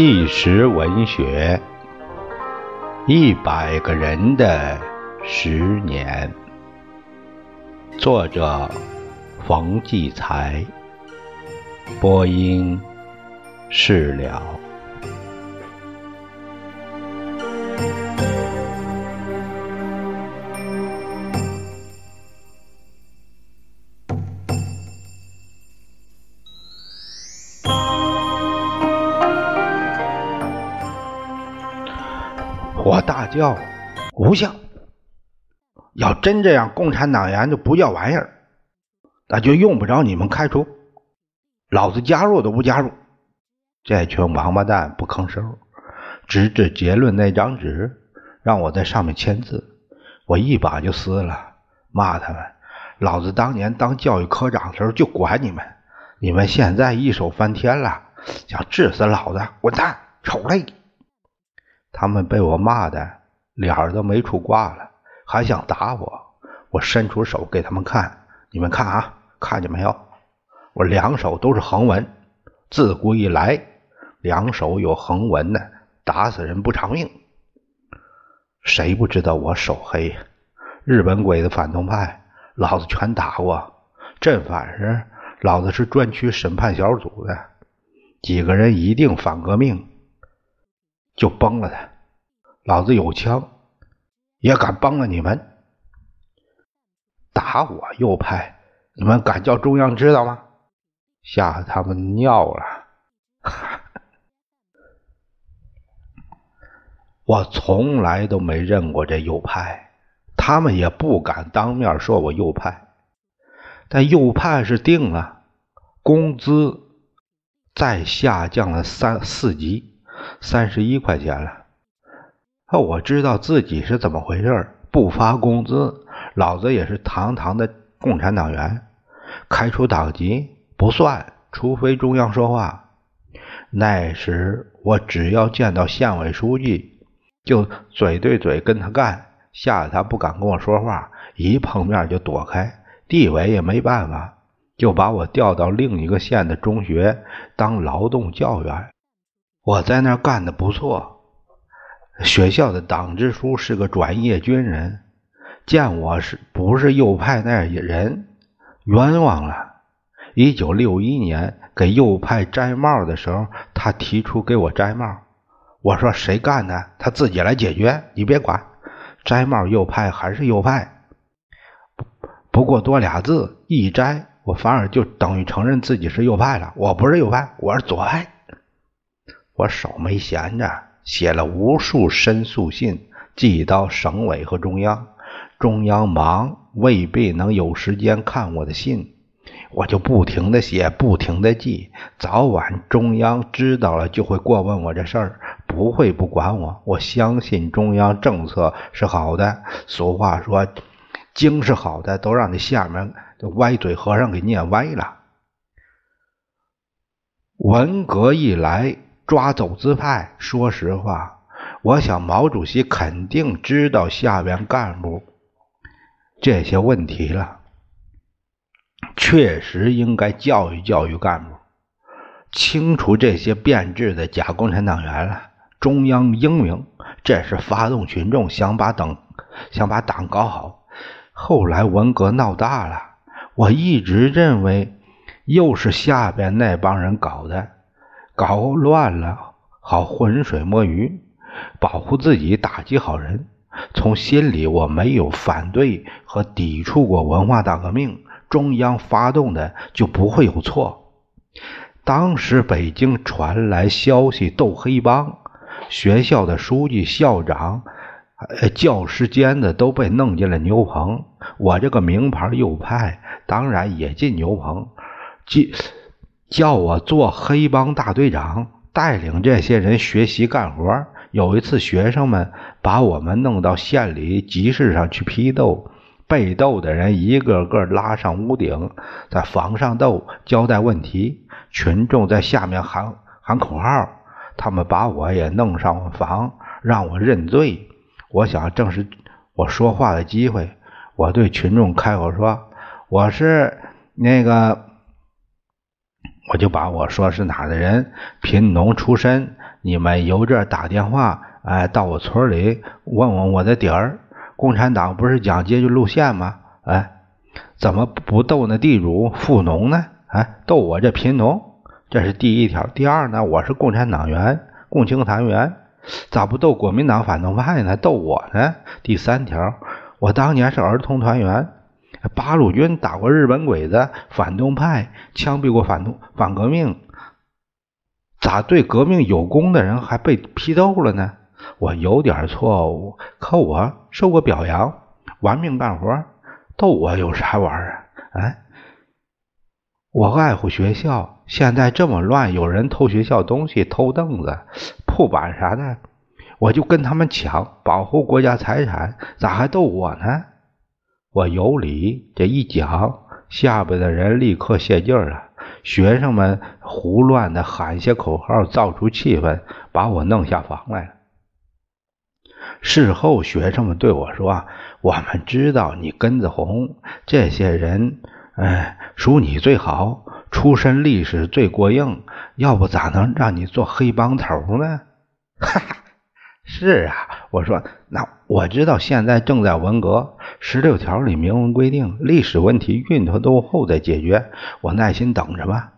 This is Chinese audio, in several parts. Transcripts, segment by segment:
纪实文学，一百个人的十年，作者冯骥才，播音释了。叫：“无效！要真这样，共产党员就不叫玩意儿，那就用不着你们开除，老子加入都不加入。”这群王八蛋不吭声，直至结论那张纸，让我在上面签字，我一把就撕了，骂他们：“老子当年当教育科长的时候就管你们，你们现在一手翻天了，想治死老子，滚蛋，丑类！”他们被我骂的脸儿都没处挂了，还想打我。我伸出手给他们看，你们看啊，看见没有？我两手都是横纹，自古以来，两手有横纹的，打死人不偿命。谁不知道我手黑？日本鬼子反动派，老子全打过。正反时，老子是专区审判小组的，几个人一定反革命。就崩了他！老子有枪，也敢崩了你们！打我右派，你们敢叫中央知道吗？吓他们尿了！我从来都没认过这右派，他们也不敢当面说我右派。但右派是定了，工资再下降了三四级。三十一块钱了，我知道自己是怎么回事不发工资，老子也是堂堂的共产党员，开除党籍不算，除非中央说话。那时我只要见到县委书记，就嘴对嘴跟他干，吓得他不敢跟我说话，一碰面就躲开。地委也没办法，就把我调到另一个县的中学当劳动教员。我在那儿干的不错，学校的党支书是个转业军人，见我是不是右派那人，冤枉了。一九六一年给右派摘帽的时候，他提出给我摘帽，我说谁干的，他自己来解决，你别管。摘帽右派还是右派，不过多俩字，一摘我反而就等于承认自己是右派了。我不是右派，我是左派。我手没闲着，写了无数申诉信，寄到省委和中央。中央忙，未必能有时间看我的信，我就不停的写，不停的寄。早晚中央知道了，就会过问我这事儿，不会不管我。我相信中央政策是好的。俗话说，经是好的，都让那下面歪嘴和尚给念歪了。文革一来。抓走资派，说实话，我想毛主席肯定知道下边干部这些问题了，确实应该教育教育干部，清除这些变质的假共产党员了。中央英明，这是发动群众想把党想把党搞好。后来文革闹大了，我一直认为又是下边那帮人搞的。搞乱了，好浑水摸鱼，保护自己，打击好人。从心里我没有反对和抵触过文化大革命，中央发动的就不会有错。当时北京传来消息，斗黑帮，学校的书记、校长、教师间的都被弄进了牛棚。我这个名牌右派，当然也进牛棚。进。叫我做黑帮大队长，带领这些人学习干活。有一次，学生们把我们弄到县里集市上去批斗，被斗的人一个个拉上屋顶，在房上斗，交代问题。群众在下面喊喊口号，他们把我也弄上房，让我认罪。我想，正是我说话的机会，我对群众开口说：“我是那个。”我就把我说是哪的人，贫农出身，你们由这打电话，哎，到我村里问问我的底儿。共产党不是讲阶级路线吗？哎，怎么不斗那地主富农呢？哎，斗我这贫农，这是第一条。第二呢，我是共产党员，共青团员，咋不斗国民党反动派呢？斗我呢？第三条，我当年是儿童团员，八路军打过日本鬼子，反动派枪毙过反动反革命，咋对革命有功的人还被批斗了呢？我有点错误，可我受过表扬，玩命干活，逗我有啥玩啊？哎，我爱护学校，现在这么乱，有人偷学校东西，偷凳子、铺板啥的，我就跟他们抢，保护国家财产，咋还逗我呢？我有理，这一讲，下边的人立刻泄劲了，学生们胡乱的喊些口号，造出气氛，把我弄下房来了。事后，学生们对我说：“我们知道你根子红，这些人，哎，属你最好，出身历史最过硬，要不咋能让你做黑帮头呢？” 哈哈，是啊，我说，那我知道现在正在文革，十六条里明文规定，历史问题运头都后再解决，我耐心等着吧。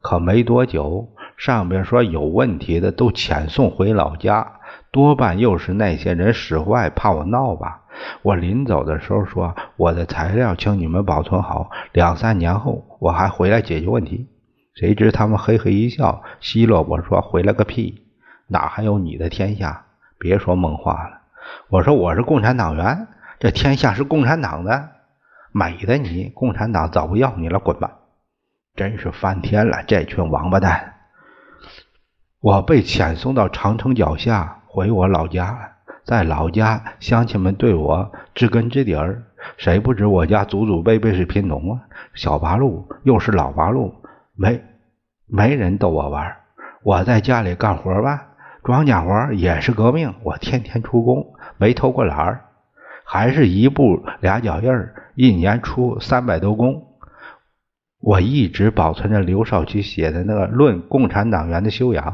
可没多久，上边说有问题的都遣送回老家。多半又是那些人使坏，怕我闹吧。我临走的时候说：“我的材料，请你们保存好，两三年后我还回来解决问题。”谁知他们嘿嘿一笑，奚落我说：“回来个屁！哪还有你的天下？别说梦话了。”我说：“我是共产党员，这天下是共产党的，美的你，共产党早不要你了，滚吧！”真是翻天了，这群王八蛋！我被遣送到长城脚下。回我老家了，在老家，乡亲们对我知根知底儿。谁不知我家祖祖辈辈是贫农啊？小八路又是老八路，没没人逗我玩。我在家里干活吧，庄稼活也是革命。我天天出工，没偷过懒儿，还是一步俩脚印儿，一年出三百多工。我一直保存着刘少奇写的那个《论共产党员的修养》，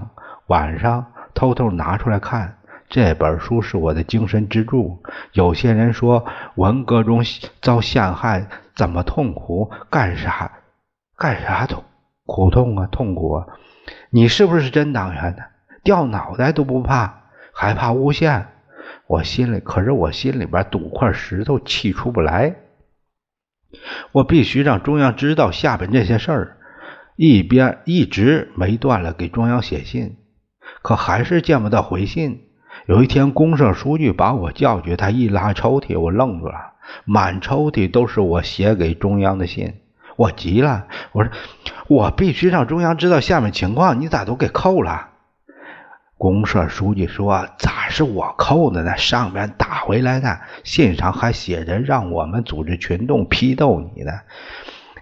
晚上。偷偷拿出来看，这本书是我的精神支柱。有些人说文革中遭陷害怎么痛苦？干啥？干啥痛？苦痛啊，痛苦啊！你是不是真党员呢？掉脑袋都不怕，还怕诬陷？我心里可是我心里边堵块石头，气出不来。我必须让中央知道下边这些事儿，一边一直没断了给中央写信。可还是见不到回信。有一天，公社书记把我叫去，他一拉抽屉，我愣住了，满抽屉都是我写给中央的信。我急了，我说：“我必须让中央知道下面情况，你咋都给扣了？”公社书记说：“咋是我扣的呢？上面打回来的信上还写着让我们组织群众批斗你呢，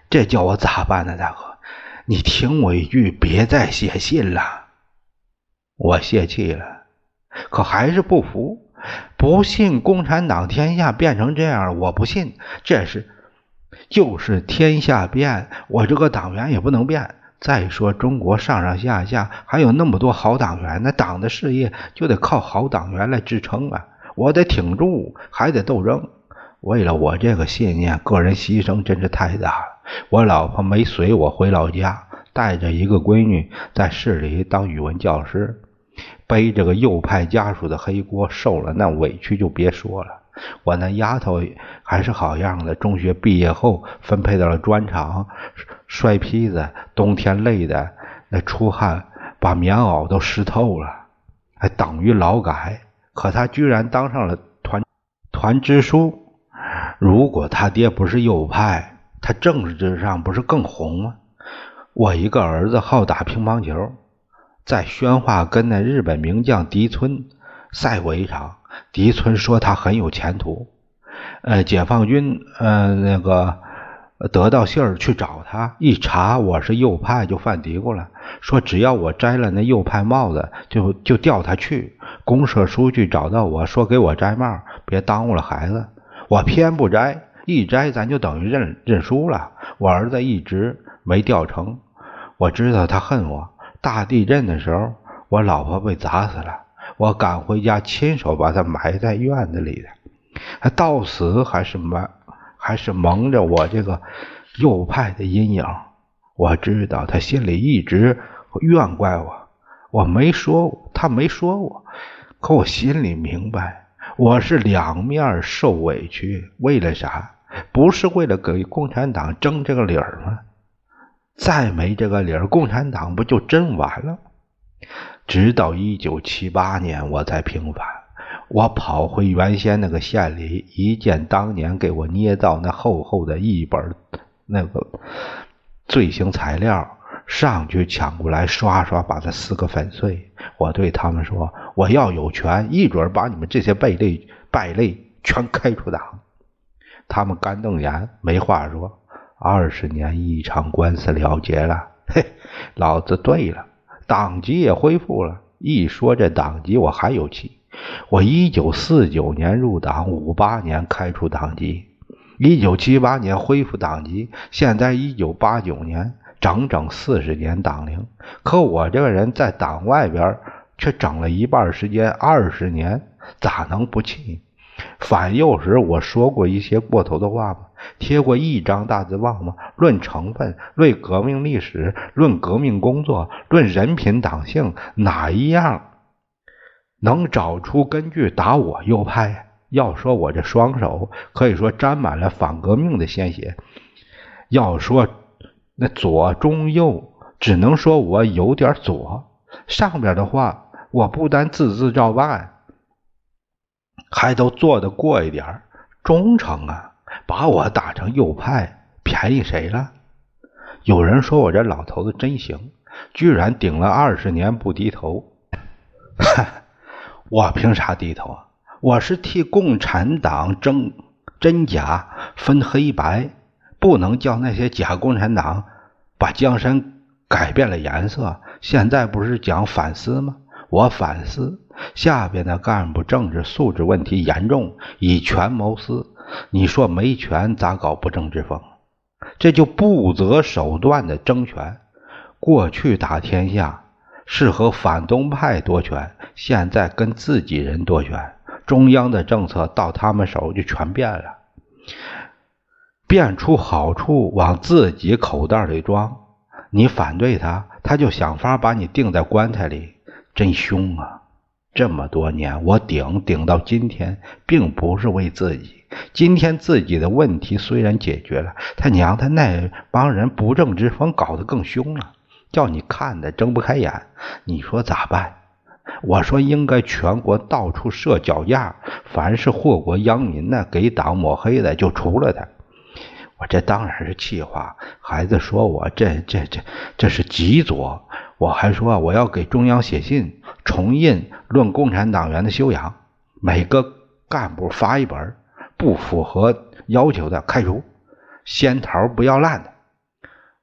这叫我咋办呢？大哥，你听我一句，别再写信了。”我泄气了，可还是不服，不信共产党天下变成这样，我不信。这是就是天下变，我这个党员也不能变。再说中国上上下下还有那么多好党员，那党的事业就得靠好党员来支撑啊！我得挺住，还得斗争。为了我这个信念，个人牺牲真是太大了。我老婆没随我回老家，带着一个闺女在市里当语文教师。背着个右派家属的黑锅，受了那委屈就别说了。我那丫头还是好样的，中学毕业后分配到了砖厂摔坯子，冬天累的那出汗，把棉袄都湿透了，还等于劳改。可他居然当上了团团支书。如果他爹不是右派，他政治上不是更红吗？我一个儿子好打乒乓球。在宣化跟那日本名将狄村赛过一场，狄村说他很有前途。呃，解放军呃那个得到信儿去找他，一查我是右派，就犯嘀咕了，说只要我摘了那右派帽子，就就调他去。公社书记找到我说给我摘帽，别耽误了孩子。我偏不摘，一摘咱就等于认认输了。我儿子一直没调成，我知道他恨我。大地震的时候，我老婆被砸死了，我赶回家亲手把他埋在院子里的。他到死还是蒙还是蒙着我这个右派的阴影。我知道他心里一直怨怪我，我没说，他没说我，可我心里明白，我是两面受委屈。为了啥？不是为了给共产党争这个理儿吗？再没这个理儿，共产党不就真完了？直到一九七八年，我才平反。我跑回原先那个县里，一见当年给我捏造那厚厚的一本那个罪行材料，上去抢过来，刷刷把它撕个粉碎。我对他们说：“我要有权，一准把你们这些败类败类全开除党。”他们干瞪眼，没话说。二十年一场官司了结了，嘿，老子对了，党籍也恢复了。一说这党籍，我还有气。我一九四九年入党，五八年开除党籍，一九七八年恢复党籍，现在一九八九年，整整四十年党龄。可我这个人在党外边却整了一半时间，二十年，咋能不气？反右时我说过一些过头的话吗？贴过一张大字报吗？论成分，论革命历史，论革命工作，论人品党性，哪一样？能找出根据打我右派？要说我这双手可以说沾满了反革命的鲜血。要说那左中右，只能说我有点左。上边的话我不但字字照办，还都做得过一点忠诚啊！把我打成右派，便宜谁了？有人说我这老头子真行，居然顶了二十年不低头。哈！我凭啥低头啊？我是替共产党争真假分黑白，不能叫那些假共产党把江山改变了颜色。现在不是讲反思吗？我反思下边的干部政治素质问题严重，以权谋私。你说没权咋搞不正之风？这就不择手段的争权。过去打天下。是和反动派夺权，现在跟自己人夺权，中央的政策到他们手就全变了，变出好处往自己口袋里装。你反对他，他就想法把你钉在棺材里，真凶啊！这么多年我顶顶到今天，并不是为自己，今天自己的问题虽然解决了，他娘的那帮人不正之风搞得更凶了。叫你看的睁不开眼，你说咋办？我说应该全国到处设脚架，凡是祸国殃民的、给党抹黑的就除了他。我这当然是气话。孩子说我这这这这是极左。我还说我要给中央写信，重印《论共产党员的修养》，每个干部发一本，不符合要求的开除，仙桃不要烂的。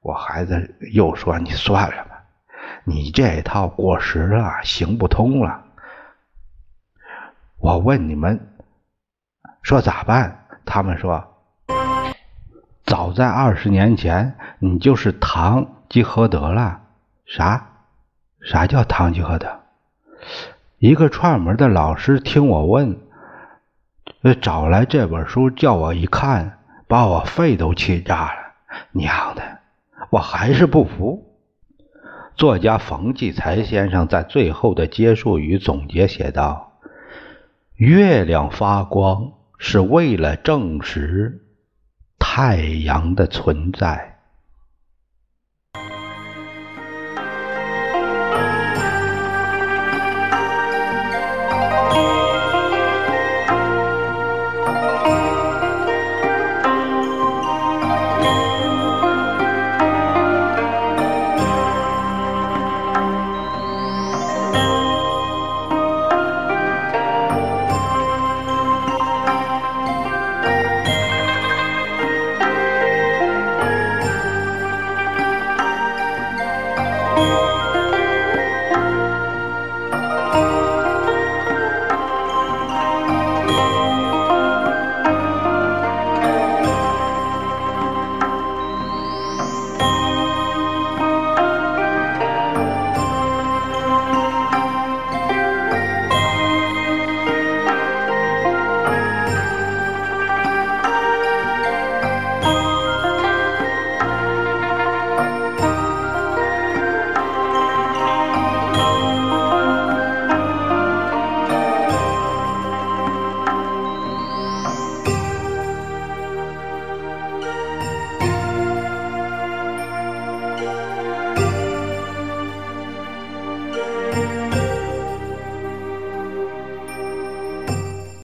我孩子又说：“你算了吧，你这一套过时了，行不通了。”我问你们说咋办？他们说：“早在二十年前，你就是唐吉诃德了。”啥？啥叫堂吉诃德？一个串门的老师听我问，找来这本书叫我一看，把我肺都气炸了。娘的！我还是不服。作家冯骥才先生在最后的结束语总结写道：“月亮发光是为了证实太阳的存在。”